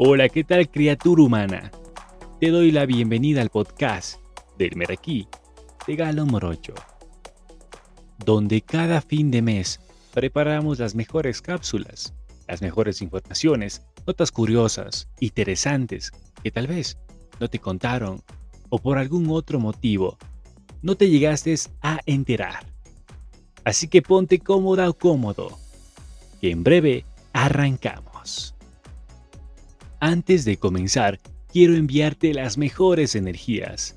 Hola, ¿qué tal criatura humana? Te doy la bienvenida al podcast del Meraquí de Galo Morocho, donde cada fin de mes preparamos las mejores cápsulas, las mejores informaciones, notas curiosas, interesantes, que tal vez no te contaron o por algún otro motivo no te llegaste a enterar. Así que ponte cómoda o cómodo, que en breve arrancamos. Antes de comenzar, quiero enviarte las mejores energías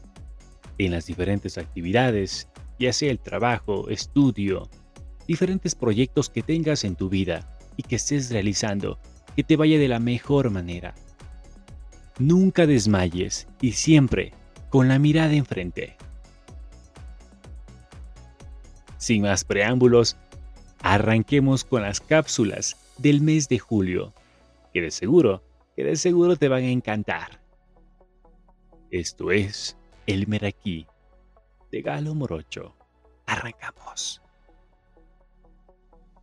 en las diferentes actividades, ya sea el trabajo, estudio, diferentes proyectos que tengas en tu vida y que estés realizando, que te vaya de la mejor manera. Nunca desmayes y siempre con la mirada enfrente. Sin más preámbulos, arranquemos con las cápsulas del mes de julio, que de seguro que de seguro te van a encantar. Esto es El Meraquí de Galo Morocho. Arrancamos.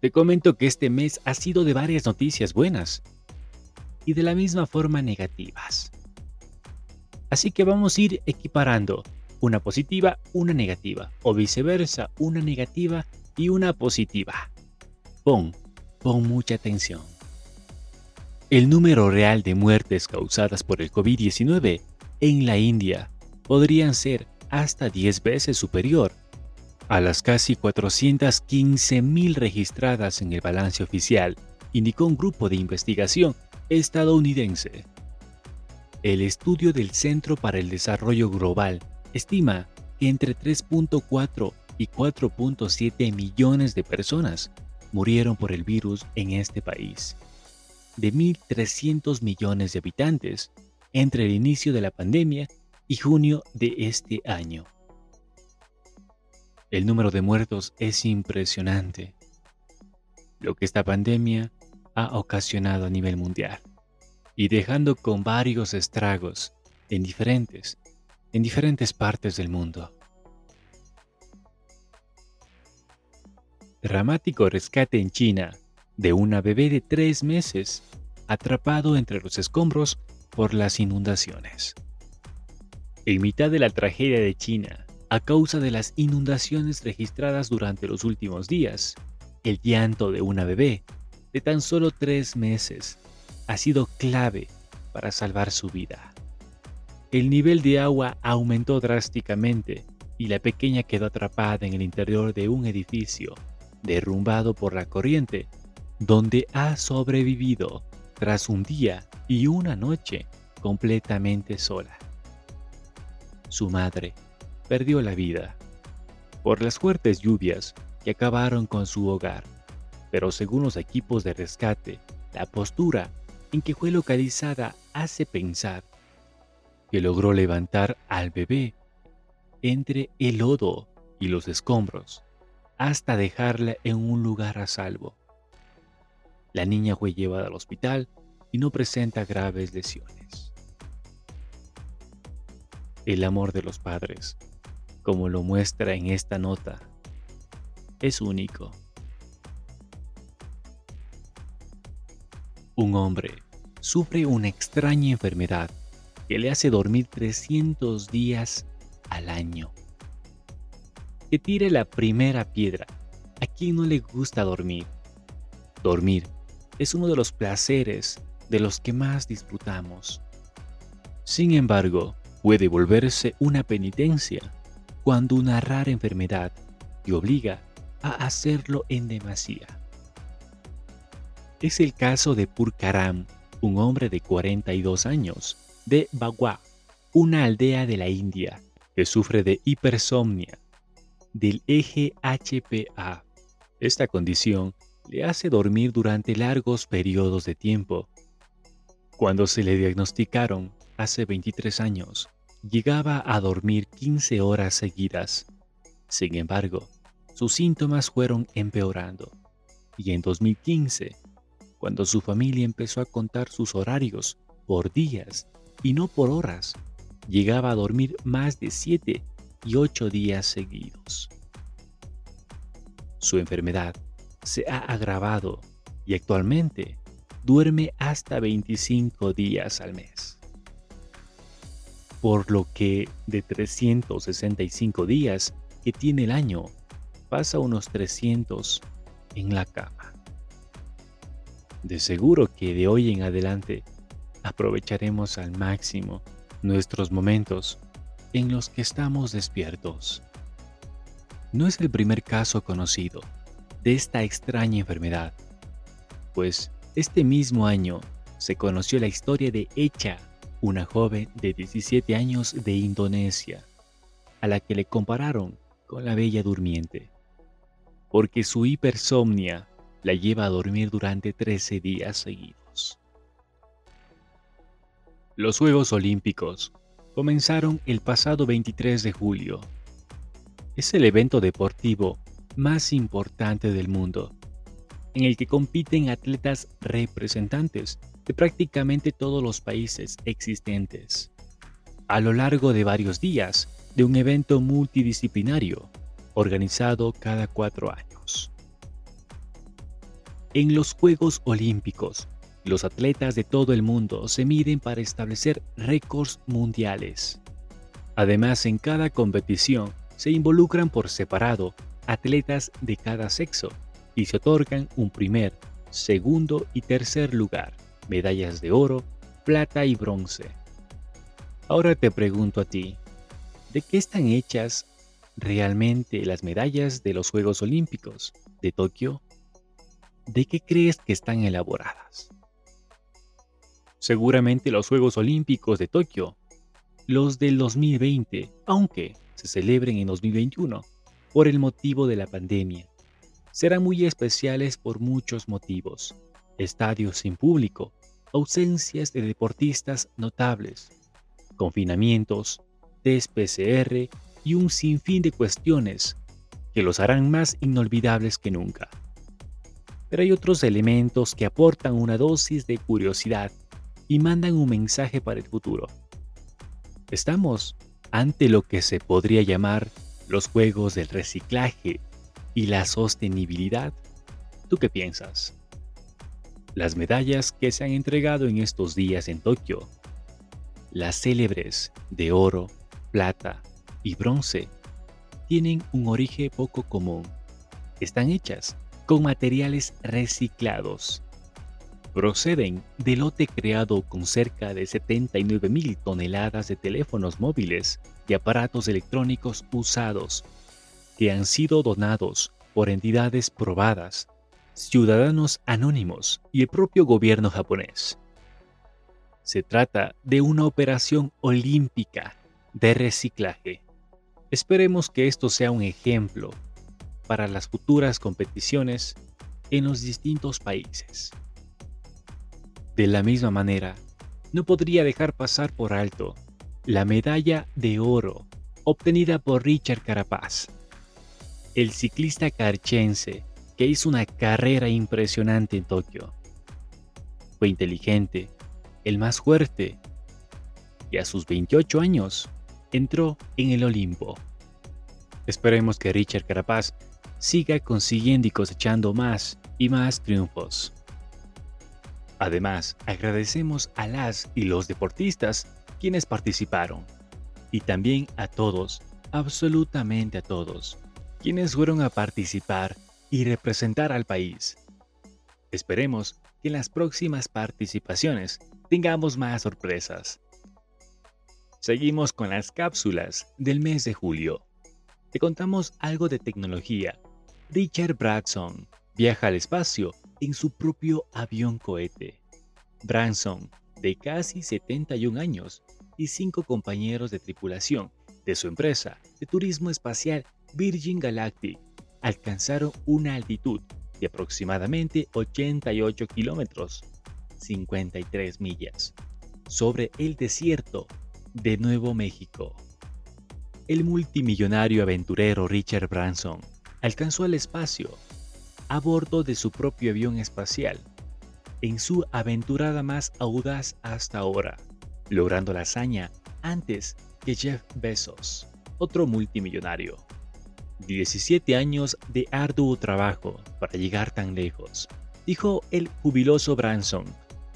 Te comento que este mes ha sido de varias noticias buenas y de la misma forma negativas. Así que vamos a ir equiparando una positiva, una negativa, o viceversa, una negativa y una positiva. Pon, pon mucha atención. El número real de muertes causadas por el COVID-19 en la India podrían ser hasta 10 veces superior a las casi 415.000 registradas en el balance oficial, indicó un grupo de investigación estadounidense. El estudio del Centro para el Desarrollo Global estima que entre 3.4 y 4.7 millones de personas murieron por el virus en este país de 1.300 millones de habitantes entre el inicio de la pandemia y junio de este año. El número de muertos es impresionante, lo que esta pandemia ha ocasionado a nivel mundial, y dejando con varios estragos en diferentes, en diferentes partes del mundo. Dramático rescate en China de una bebé de tres meses atrapado entre los escombros por las inundaciones. En mitad de la tragedia de China, a causa de las inundaciones registradas durante los últimos días, el llanto de una bebé de tan solo tres meses ha sido clave para salvar su vida. El nivel de agua aumentó drásticamente y la pequeña quedó atrapada en el interior de un edificio derrumbado por la corriente donde ha sobrevivido tras un día y una noche completamente sola. Su madre perdió la vida por las fuertes lluvias que acabaron con su hogar, pero según los equipos de rescate, la postura en que fue localizada hace pensar que logró levantar al bebé entre el lodo y los escombros hasta dejarla en un lugar a salvo. La niña fue llevada al hospital y no presenta graves lesiones. El amor de los padres, como lo muestra en esta nota, es único. Un hombre sufre una extraña enfermedad que le hace dormir 300 días al año. Que tire la primera piedra. ¿A quién no le gusta dormir? Dormir es uno de los placeres de los que más disfrutamos. Sin embargo, puede volverse una penitencia cuando una rara enfermedad te obliga a hacerlo en demasía. Es el caso de Purkaram, un hombre de 42 años, de Bagua, una aldea de la India, que sufre de hipersomnia, del eje HPA. Esta condición le hace dormir durante largos periodos de tiempo. Cuando se le diagnosticaron hace 23 años, llegaba a dormir 15 horas seguidas. Sin embargo, sus síntomas fueron empeorando. Y en 2015, cuando su familia empezó a contar sus horarios por días y no por horas, llegaba a dormir más de 7 y 8 días seguidos. Su enfermedad se ha agravado y actualmente duerme hasta 25 días al mes. Por lo que de 365 días que tiene el año, pasa unos 300 en la cama. De seguro que de hoy en adelante aprovecharemos al máximo nuestros momentos en los que estamos despiertos. No es el primer caso conocido de esta extraña enfermedad, pues este mismo año se conoció la historia de Echa, una joven de 17 años de Indonesia, a la que le compararon con la Bella Durmiente, porque su hipersomnia la lleva a dormir durante 13 días seguidos. Los Juegos Olímpicos comenzaron el pasado 23 de julio. Es el evento deportivo más importante del mundo en el que compiten atletas representantes de prácticamente todos los países existentes. A lo largo de varios días de un evento multidisciplinario organizado cada cuatro años. En los Juegos Olímpicos, los atletas de todo el mundo se miden para establecer récords mundiales. Además, en cada competición se involucran por separado atletas de cada sexo y se otorgan un primer, segundo y tercer lugar, medallas de oro, plata y bronce. Ahora te pregunto a ti, ¿de qué están hechas realmente las medallas de los Juegos Olímpicos de Tokio? ¿De qué crees que están elaboradas? Seguramente los Juegos Olímpicos de Tokio, los del 2020, aunque se celebren en 2021 por el motivo de la pandemia, serán muy especiales por muchos motivos. Estadios sin público, ausencias de deportistas notables, confinamientos, test PCR y un sinfín de cuestiones que los harán más inolvidables que nunca. Pero hay otros elementos que aportan una dosis de curiosidad y mandan un mensaje para el futuro. Estamos ante lo que se podría llamar los juegos del reciclaje y la sostenibilidad. ¿Tú qué piensas? Las medallas que se han entregado en estos días en Tokio, las célebres de oro, plata y bronce, tienen un origen poco común. Están hechas con materiales reciclados. Proceden del lote creado con cerca de 79 mil toneladas de teléfonos móviles y aparatos electrónicos usados que han sido donados por entidades probadas, ciudadanos anónimos y el propio gobierno japonés. Se trata de una operación olímpica de reciclaje. Esperemos que esto sea un ejemplo para las futuras competiciones en los distintos países. De la misma manera, no podría dejar pasar por alto la medalla de oro obtenida por Richard Carapaz el ciclista carchense que hizo una carrera impresionante en Tokio. Fue inteligente, el más fuerte, y a sus 28 años entró en el Olimpo. Esperemos que Richard Carapaz siga consiguiendo y cosechando más y más triunfos. Además, agradecemos a las y los deportistas quienes participaron, y también a todos, absolutamente a todos, quienes fueron a participar y representar al país. Esperemos que en las próximas participaciones tengamos más sorpresas. Seguimos con las cápsulas del mes de julio. Te contamos algo de tecnología. Richard Branson viaja al espacio en su propio avión cohete. Branson, de casi 71 años, y cinco compañeros de tripulación de su empresa de turismo espacial Virgin Galactic alcanzaron una altitud de aproximadamente 88 kilómetros, 53 millas, sobre el desierto de Nuevo México. El multimillonario aventurero Richard Branson alcanzó el espacio a bordo de su propio avión espacial en su aventurada más audaz hasta ahora, logrando la hazaña antes que Jeff Bezos, otro multimillonario. 17 años de arduo trabajo para llegar tan lejos dijo el jubiloso Branson,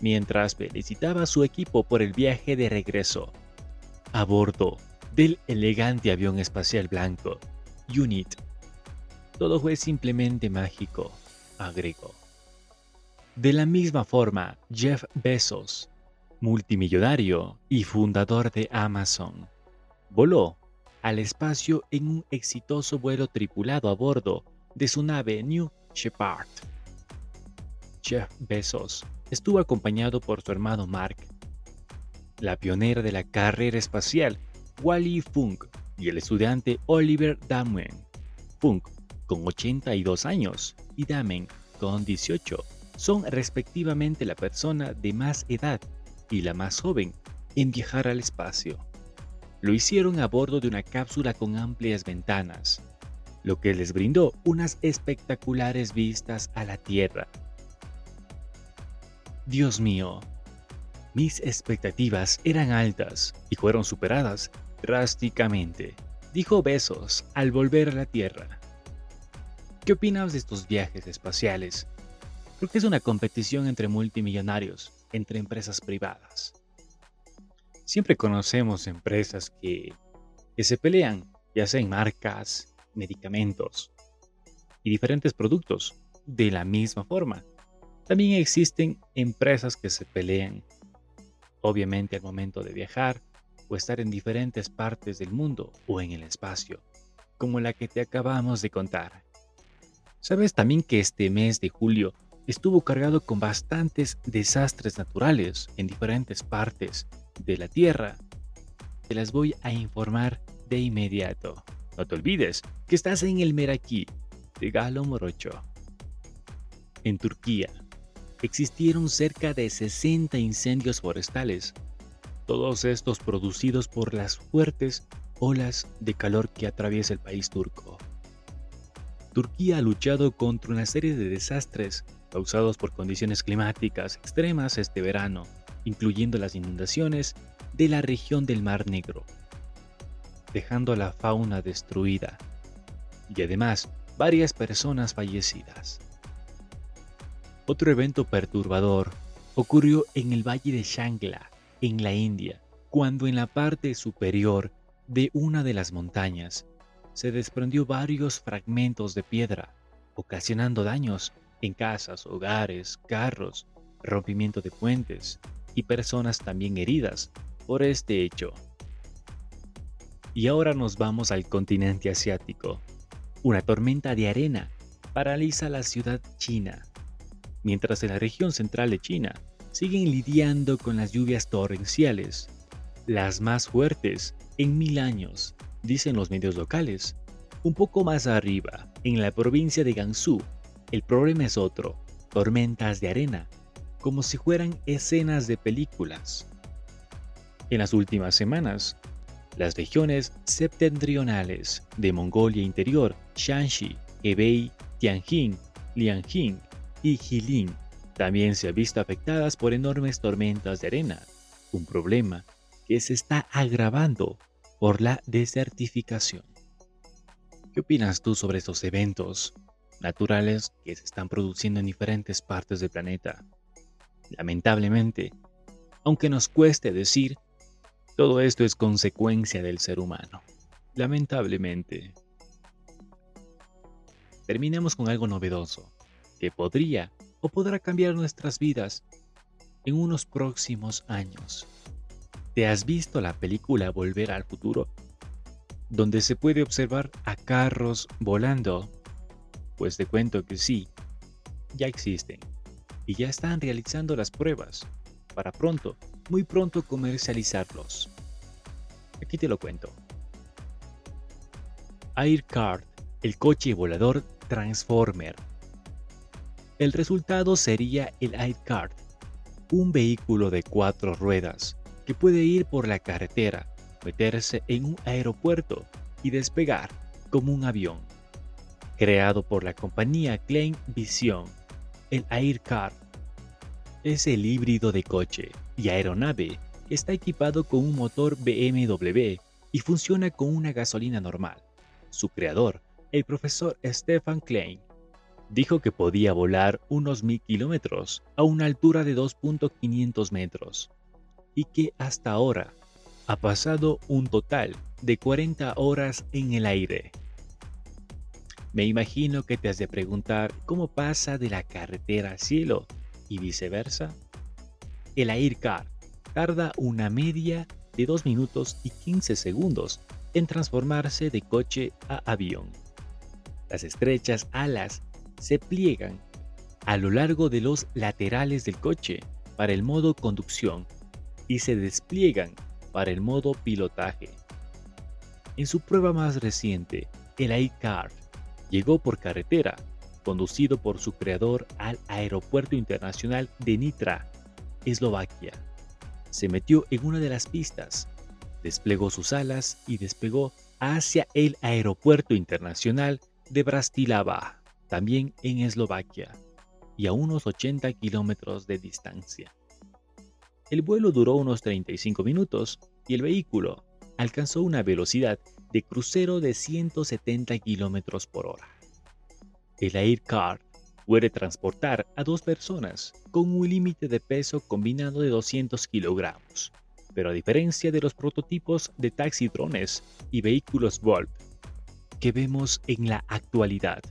mientras felicitaba a su equipo por el viaje de regreso. A bordo del elegante avión espacial blanco, Unit. Todo fue simplemente mágico, agregó. De la misma forma, Jeff Bezos, multimillonario y fundador de Amazon, voló al espacio en un exitoso vuelo tripulado a bordo de su nave New Shepard. Jeff Bezos estuvo acompañado por su hermano Mark, la pionera de la carrera espacial Wally Funk y el estudiante Oliver Damen. Funk, con 82 años, y Damen, con 18, son respectivamente la persona de más edad y la más joven en viajar al espacio. Lo hicieron a bordo de una cápsula con amplias ventanas, lo que les brindó unas espectaculares vistas a la Tierra. Dios mío, mis expectativas eran altas y fueron superadas drásticamente, dijo Besos al volver a la Tierra. ¿Qué opinas de estos viajes espaciales Creo que es una competición entre multimillonarios, entre empresas privadas. Siempre conocemos empresas que, que se pelean, ya sea en marcas, medicamentos y diferentes productos, de la misma forma. También existen empresas que se pelean, obviamente al momento de viajar o estar en diferentes partes del mundo o en el espacio, como la que te acabamos de contar. ¿Sabes también que este mes de julio estuvo cargado con bastantes desastres naturales en diferentes partes de la Tierra. Te las voy a informar de inmediato. No te olvides que estás en el Meraki de Galo Morocho. En Turquía existieron cerca de 60 incendios forestales, todos estos producidos por las fuertes olas de calor que atraviesa el país turco. Turquía ha luchado contra una serie de desastres causados por condiciones climáticas extremas este verano, incluyendo las inundaciones de la región del Mar Negro, dejando a la fauna destruida y además varias personas fallecidas. Otro evento perturbador ocurrió en el valle de Shangla, en la India, cuando en la parte superior de una de las montañas se desprendió varios fragmentos de piedra, ocasionando daños en casas, hogares, carros, rompimiento de puentes y personas también heridas por este hecho. Y ahora nos vamos al continente asiático. Una tormenta de arena paraliza la ciudad china, mientras en la región central de China siguen lidiando con las lluvias torrenciales, las más fuertes en mil años, dicen los medios locales. Un poco más arriba, en la provincia de Gansu, el problema es otro, tormentas de arena, como si fueran escenas de películas. En las últimas semanas, las regiones septentrionales de Mongolia Interior, Shanxi, Hebei, Tianjin, Lianjin y Jilin también se han visto afectadas por enormes tormentas de arena, un problema que se está agravando por la desertificación. ¿Qué opinas tú sobre estos eventos naturales que se están produciendo en diferentes partes del planeta. Lamentablemente, aunque nos cueste decir, todo esto es consecuencia del ser humano. Lamentablemente. Terminemos con algo novedoso, que podría o podrá cambiar nuestras vidas en unos próximos años. ¿Te has visto la película Volver al futuro? Donde se puede observar a carros volando pues te cuento que sí, ya existen y ya están realizando las pruebas para pronto, muy pronto comercializarlos. Aquí te lo cuento. Aircard, el coche volador Transformer. El resultado sería el Aircard, un vehículo de cuatro ruedas que puede ir por la carretera, meterse en un aeropuerto y despegar como un avión creado por la compañía Klein Vision, el Aircar. Es el híbrido de coche y aeronave está equipado con un motor BMW y funciona con una gasolina normal. Su creador, el profesor Stefan Klein, dijo que podía volar unos mil kilómetros a una altura de 2.500 metros y que hasta ahora ha pasado un total de 40 horas en el aire. Me imagino que te has de preguntar cómo pasa de la carretera al cielo y viceversa. El Aircar tarda una media de 2 minutos y 15 segundos en transformarse de coche a avión. Las estrechas alas se pliegan a lo largo de los laterales del coche para el modo conducción y se despliegan para el modo pilotaje. En su prueba más reciente, el iCar llegó por carretera, conducido por su creador al Aeropuerto Internacional de Nitra, Eslovaquia. Se metió en una de las pistas, desplegó sus alas y despegó hacia el Aeropuerto Internacional de Bratislava, también en Eslovaquia, y a unos 80 kilómetros de distancia. El vuelo duró unos 35 minutos y el vehículo alcanzó una velocidad de crucero de 170 km por hora. El Aircar puede transportar a dos personas con un límite de peso combinado de 200 kilogramos, pero a diferencia de los prototipos de taxi drones y vehículos Volt que vemos en la actualidad,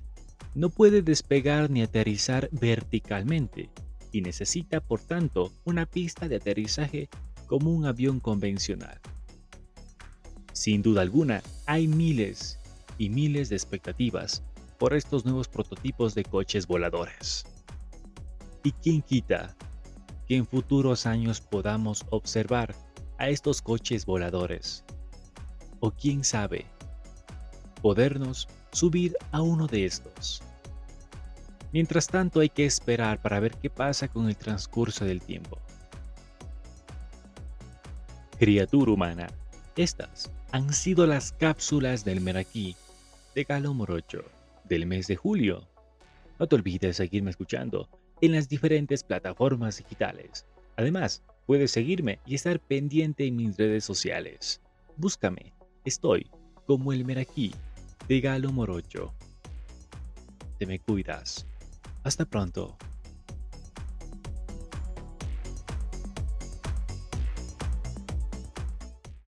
no puede despegar ni aterrizar verticalmente, y necesita por tanto una pista de aterrizaje como un avión convencional. Sin duda alguna, hay miles y miles de expectativas por estos nuevos prototipos de coches voladores. ¿Y quién quita que en futuros años podamos observar a estos coches voladores? O quién sabe, podernos subir a uno de estos. Mientras tanto hay que esperar para ver qué pasa con el transcurso del tiempo. Criatura humana, estas han sido las cápsulas del Meraquí de Galo Morocho del mes de julio. No te olvides seguirme escuchando en las diferentes plataformas digitales. Además, puedes seguirme y estar pendiente en mis redes sociales. Búscame, estoy como el Meraquí de Galo Morocho. Te me cuidas. Hasta pronto.